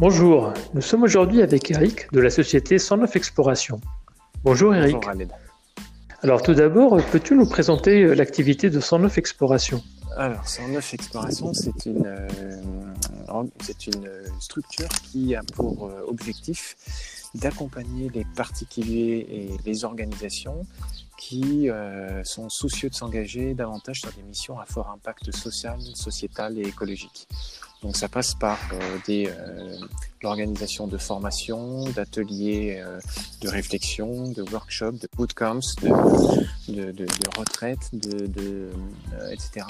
Bonjour, nous sommes aujourd'hui avec Eric de la société 109 Exploration. Bonjour Eric. Bonjour. Alors tout d'abord, peux-tu nous présenter euh, l'activité de 109 Exploration? Alors 109 Exploration, c'est une, euh, une structure qui a pour euh, objectif d'accompagner les particuliers et les organisations qui euh, sont soucieux de s'engager davantage sur des missions à fort impact social, sociétal et écologique. Donc ça passe par euh, des, euh, l'organisation de formations, d'ateliers euh, de réflexion, de workshops, de bootcamps, de, de, retraites, etc.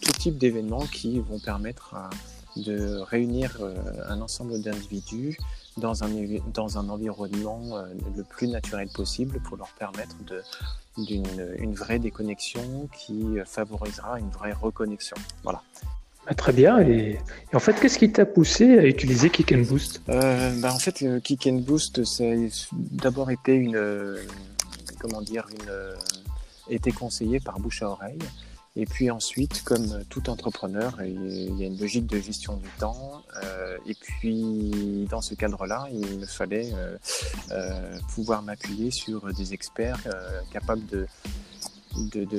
Tout type d'événements qui vont permettre à, de réunir euh, un ensemble d'individus dans un, dans un environnement euh, le plus naturel possible pour leur permettre de, d'une une vraie déconnexion qui favorisera une vraie reconnexion. Voilà. Ah, très bien. Et, et, en fait, qu'est-ce qui t'a poussé à utiliser Kick and Boost? Euh, bah, En fait, le Kick and Boost, a d'abord été une, euh, comment dire, une, euh, été conseillé par bouche à oreille. Et puis ensuite, comme tout entrepreneur, il y a une logique de gestion du temps. Euh, et puis, dans ce cadre-là, il me fallait euh, euh, pouvoir m'appuyer sur des experts capables de,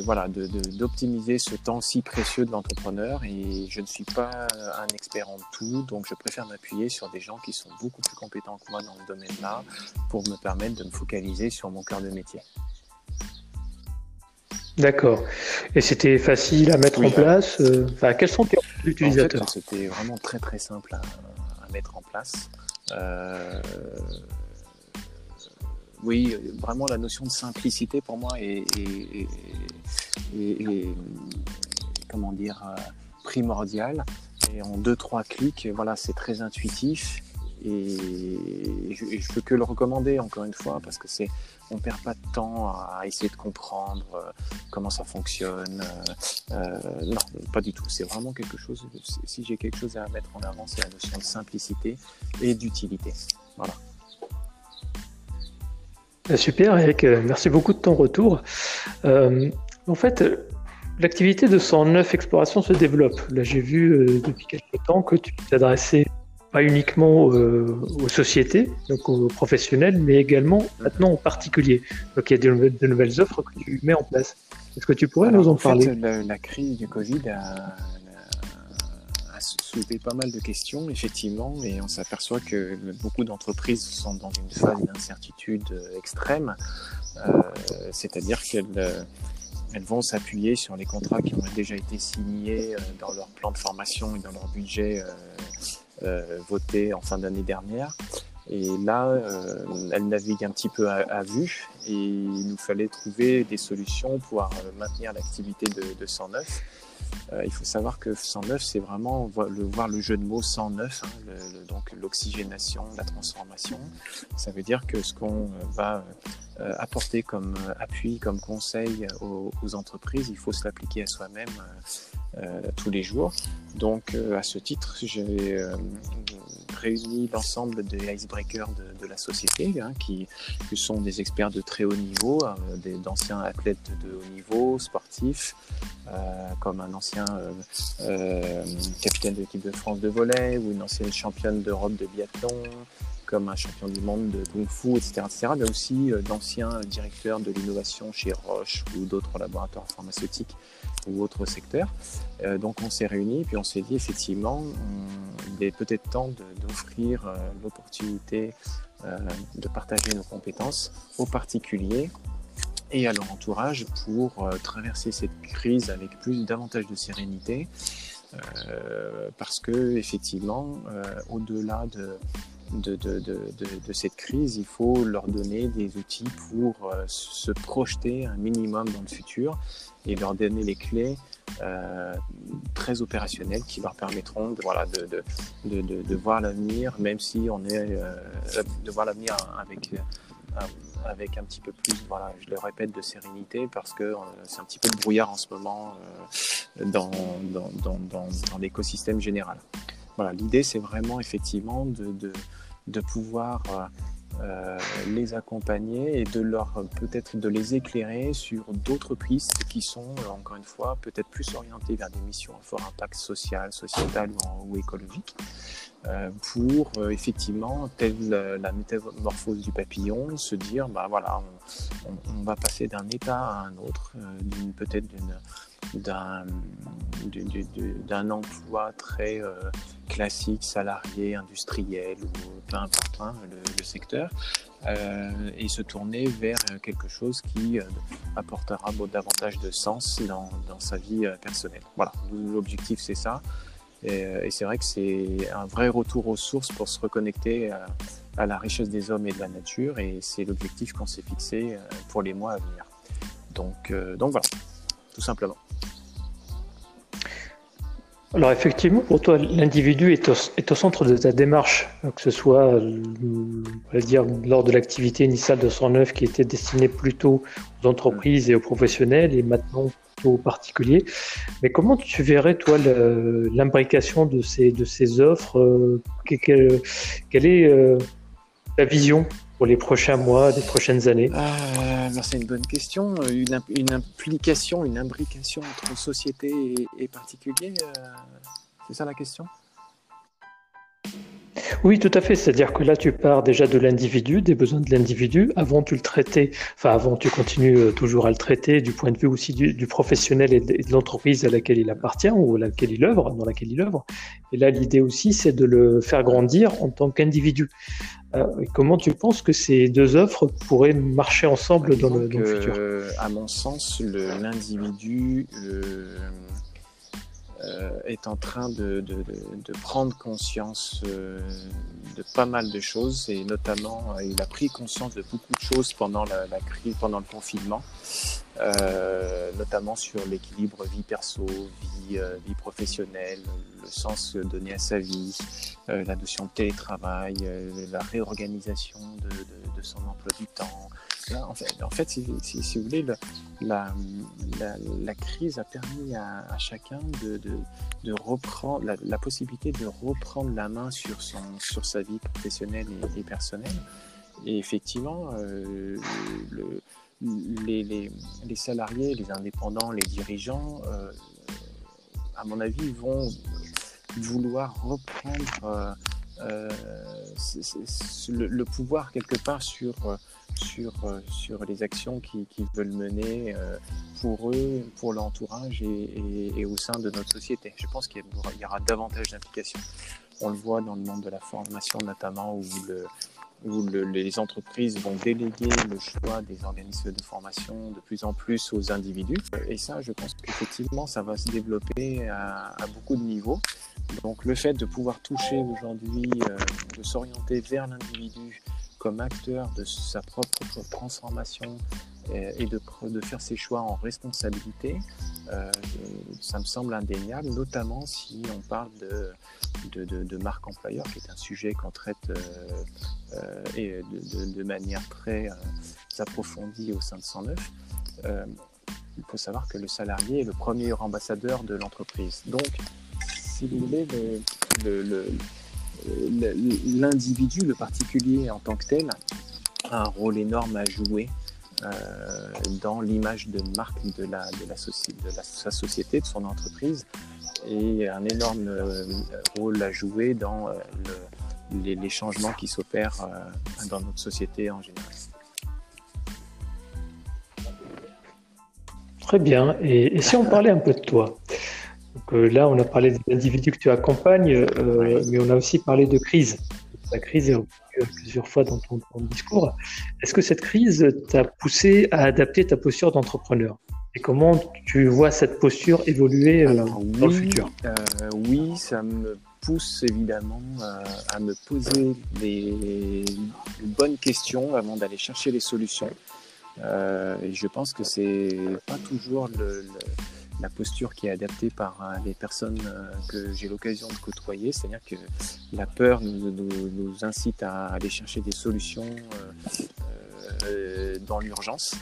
voilà d'optimiser ce temps si précieux de l'entrepreneur et je ne suis pas un expert en tout donc je préfère m'appuyer sur des gens qui sont beaucoup plus compétents que moi dans le domaine là pour me permettre de me focaliser sur mon cœur de métier. D'accord. Et c'était facile à mettre oui. en place euh, enfin, Quels sont tes utilisateurs en fait, C'était vraiment très très simple à, à mettre en place. Euh, oui, vraiment la notion de simplicité pour moi est, est, est, est comment dire primordiale. Et en deux trois clics, voilà, c'est très intuitif et je, je peux que le recommander encore une fois parce que c'est on perd pas de temps à essayer de comprendre euh, comment ça fonctionne. Euh, euh, non, pas du tout. C'est vraiment quelque chose. Si j'ai quelque chose à mettre en avant, c'est la notion de simplicité et d'utilité. Voilà. Super, Eric. Merci beaucoup de ton retour. En fait, l'activité de 109 Exploration se développe. Là, j'ai vu depuis quelques temps que tu t'adressais pas uniquement euh, aux sociétés, donc aux professionnels, mais également maintenant aux particuliers. Donc il y a de nouvelles, de nouvelles offres que tu mets en place. Est-ce que tu pourrais Alors, nous en, en parler? fait, la, la, crise du Covid a, a, soulevé pas mal de questions, effectivement, et on s'aperçoit que beaucoup d'entreprises sont dans une phase d'incertitude extrême, euh, c'est-à-dire qu'elles elles vont s'appuyer sur les contrats qui ont déjà été signés dans leur plan de formation et dans leur budget euh, voté en fin d'année dernière. Et là, euh, elle navigue un petit peu à, vue et il nous fallait trouver des solutions pour euh, maintenir l'activité de, de 109. Euh, il faut savoir que 109, c'est vraiment le, voir le jeu de mots 109, hein, donc l'oxygénation, la transformation. Ça veut dire que ce qu'on va euh, apporter comme appui, comme conseil aux, aux entreprises, il faut se l'appliquer à soi-même euh, tous les jours. Donc, euh, à ce titre, j'ai euh, réuni l'ensemble des icebreakers de, de, la société, hein, qui, sont des experts de très haut niveau, d'anciens athlètes de haut niveau, sportifs, comme un ancien capitaine de l'équipe de France de volley ou une ancienne championne d'Europe de biathlon, comme un champion du monde de Kung Fu, etc., etc., mais aussi d'anciens directeurs de l'innovation chez Roche ou d'autres laboratoires pharmaceutiques ou autres secteurs. Euh, donc on s'est réunis, puis on s'est dit effectivement, il est peut-être temps d'offrir euh, l'opportunité euh, de partager nos compétences aux particuliers et à leur entourage pour traverser cette crise avec plus davantage de sérénité. parce que effectivement, au-delà de, de, cette crise, il faut leur donner des outils pour euh, se projeter un minimum dans le futur et leur donner les clés euh, très opérationnelles qui leur permettront de, voilà, de, voir l'avenir, même si on est euh, de voir l'avenir avec, avec un petit peu plus, voilà, je le répète, de sérénité parce que c'est un petit peu de brouillard en ce moment dans, dans, dans, dans l'écosystème général. L'idée c'est vraiment effectivement de, pouvoir euh, les accompagner et de leur peut-être de les éclairer sur d'autres pistes qui sont encore une fois peut-être plus orientées vers des missions à fort impact social, sociétal ou, écologique. Euh, pour euh, effectivement, telle la métamorphose du papillon, se dire, bah voilà, on, va passer d'un état à un autre, peut-être d'un emploi très classique, salarié, industriel ou peu importe hein, le, secteur, euh, et se tourner vers quelque chose qui euh, apportera davantage de sens dans, sa vie euh, personnelle. Voilà, l'objectif c'est ça. Et, c'est vrai que c'est un vrai retour aux sources pour se reconnecter à, la richesse des hommes et de la nature, et c'est l'objectif qu'on s'est fixé pour les mois à venir. Donc voilà, simplement. Alors effectivement, pour toi, l'individu est au, centre de ta démarche, que ce soit euh, on va dire, lors de l'activité initiale de 109 qui était destinée plutôt aux entreprises et aux professionnels et maintenant aux particuliers. Mais comment tu verrais, toi, l'imbrication de ces, de ces offres euh, quelle, est euh, ta vision pour les prochains mois, les prochaines années euh, C'est une bonne question. Une, implication, une imbrication entre société et, et particulier, euh, c'est ça la question? Oui, tout à fait. C'est-à-dire que là, tu pars déjà de l'individu, des besoins de l'individu. Avant, tu le traitais, enfin, avant, tu continues euh, toujours à le traiter du point de vue aussi du, professionnel et de, l'entreprise à laquelle il appartient ou à laquelle il œuvre, dans laquelle il œuvre. Et là, l'idée aussi, c'est de le faire grandir en tant qu'individu. Euh, comment tu penses que ces deux offres pourraient marcher ensemble dans le, futur? À mon sens, l'individu. Euh, est en train de, de, de, prendre conscience euh, de pas mal de choses. Et notamment euh, il a pris conscience de beaucoup de choses pendant la, crise, pendant le confinement, notamment sur l'équilibre vie perso, vie, vie professionnelle, le sens donné à sa vie, la notion de télétravail, la réorganisation de, de, son emploi du temps, en fait, si, vous voulez, la, crise a permis à, chacun de, reprendre la, possibilité de reprendre la main sur, son, sur sa vie professionnelle et, personnelle. Et effectivement, euh, le, les, les, les, salariés, les indépendants, les dirigeants, euh, à mon avis, vont vouloir reprendre euh, le, pouvoir quelque part sur sur, euh, sur les actions qu'ils veulent mener euh, pour eux, pour l'entourage et, et, au sein de notre société. Je pense qu'il y, aura davantage d'implications. On le voit dans le monde de la formation notamment où les entreprises vont déléguer le choix des organismes de formation de plus en plus aux individus. Et ça, je pense qu'effectivement, ça va se développer à, beaucoup de niveaux. Donc le fait de pouvoir toucher aujourd'hui, euh, de s'orienter vers l'individu, comme acteur de sa propre transformation et de, de faire ses choix en responsabilité, euh, ça me semble indéniable, notamment si on parle de, de, de, marque employeur, qui est un sujet qu'on traite euh, euh, et de, manière très approfondie au sein de 109. il faut savoir que le salarié est le premier ambassadeur de l'entreprise. Donc, si vous voulez, le l'individu, le particulier en tant que tel, a un rôle énorme à jouer euh, dans l'image de marque de, la, de, sa société, de son entreprise, et un énorme euh, rôle à jouer dans euh, les, changements qui s'opèrent dans notre société en général. Très bien. Et, si on parlait un peu de toi? Euh, là, on a parlé des individus que tu accompagnes, euh, mais on a aussi parlé de crise. La crise est revenue plusieurs fois dans ton, discours. Est-ce que cette crise t'a poussé à adapter ta posture d'entrepreneur? Et comment tu vois cette posture évoluer euh, dans le futur? Oui, ça me pousse évidemment à me poser les bonnes questions avant d'aller chercher les solutions. et je pense que c'est pas toujours le la posture qui est adaptée par euh, les personnes euh, que j'ai l'occasion de côtoyer, c'est-à-dire que la peur nous, incite à aller chercher des solutions euh, dans l'urgence.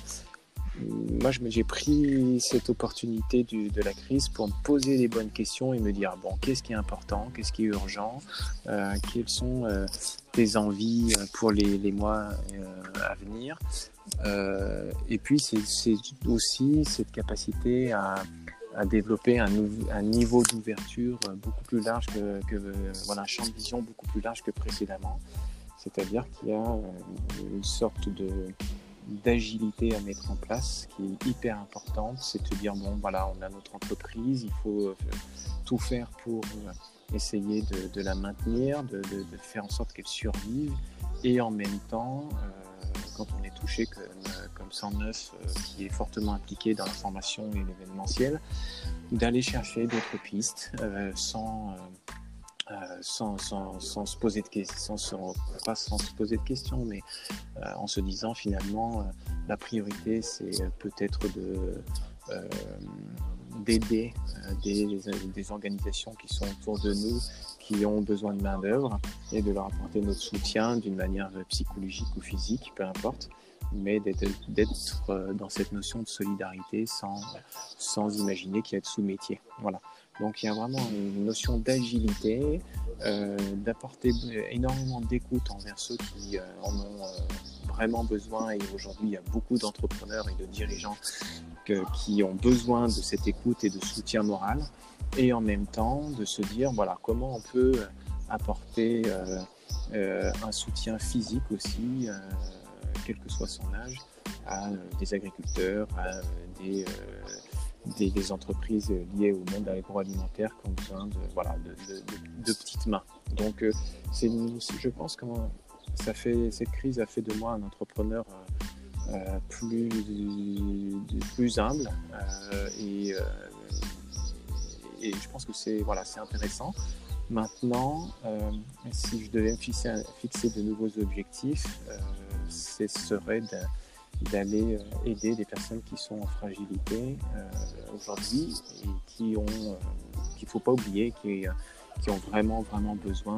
moi, j'ai pris cette opportunité de la crise pour me poser les bonnes questions et me dire bon, qu'est-ce qui est important, qu'est-ce qui est urgent, quelles sont euh, tes envies pour les mois à venir? et puis, c'est aussi cette capacité à, à développer un, niveau d'ouverture beaucoup plus large que, que, voilà, un champ de vision beaucoup plus large que précédemment. C'est-à-dire qu'il y a une sorte de d'agilité à mettre en place qui est hyper importante. C'est de dire, bon, voilà, on a notre entreprise, il faut euh, tout faire pour euh, essayer de, la maintenir, de, faire en sorte qu'elle survive. Et en même temps, euh, quand on est touché comme, comme 109, qui est fortement impliqué dans la formation et l'événementiel, d'aller chercher d'autres pistes sans euh, sans, se poser de questions, sans, pas sans se poser de questions, mais euh, en se disant finalement euh, la priorité c'est peut-être de d'aider des, des, organisations qui sont autour de nous, qui ont besoin de main-d'œuvre, et de leur apporter notre soutien d'une manière psychologique ou physique, peu importe, mais d'être dans cette notion de solidarité sans, imaginer qu'il y a de sous-métier. Voilà. Donc il y a vraiment une notion d'agilité, euh, d'apporter énormément d'écoute envers ceux qui euh, en ont euh, vraiment besoin. Et aujourd'hui, il y a beaucoup d'entrepreneurs et de dirigeants qui ont besoin de cette écoute et de soutien moral. Et en même temps, de se dire, voilà, comment on peut apporter un soutien physique aussi, quel que soit son âge, à des agriculteurs, à des entreprises liées au monde agroalimentaire qui ont besoin de, voilà, de, petites mains. Donc, euh, c'est je pense que cette crise a fait de moi un entrepreneur euh, euh, plus, plus humble et, et, je pense que c'est voilà, intéressant. Maintenant, si je devais fixer, fixer de nouveaux objectifs, ce serait de d'aller euh, aider des personnes qui sont en fragilité euh, aujourd'hui et qui ont, euh, qu'il ne faut pas oublier, qui, qui, ont vraiment, vraiment besoin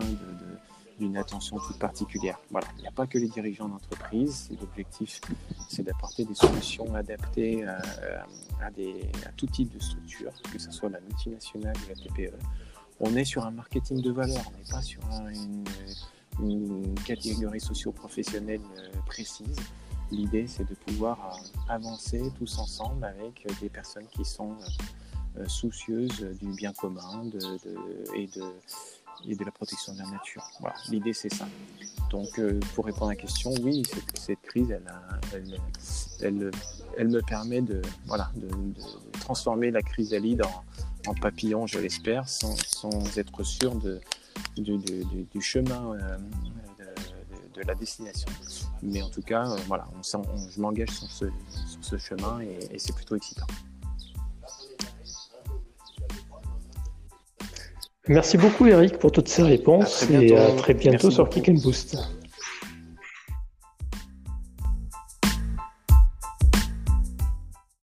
d'une attention toute particulière. Voilà, il n'y a pas que les dirigeants d'entreprise. L'objectif, c'est d'apporter des solutions adaptées à, des, à tout type de structure, que ce soit la multinationale ou la TPE. On est sur un marketing de valeur, on n'est pas sur une, catégorie socio-professionnelle précise. L'idée, c'est de pouvoir euh, avancer tous ensemble avec des personnes qui sont euh, soucieuses du bien commun et, de, la protection de la nature. Voilà, l'idée, c'est ça. Donc, euh, pour répondre à la question, oui, cette, crise, elle, me permet de, transformer la crise en, en papillon, je l'espère, sans, être sûr du chemin de la destination. Mais en tout cas, euh, voilà, on, je m'engage sur ce, chemin et, c'est plutôt excitant. Merci beaucoup Eric pour toutes ces réponses et à très bientôt sur Kick and Boost.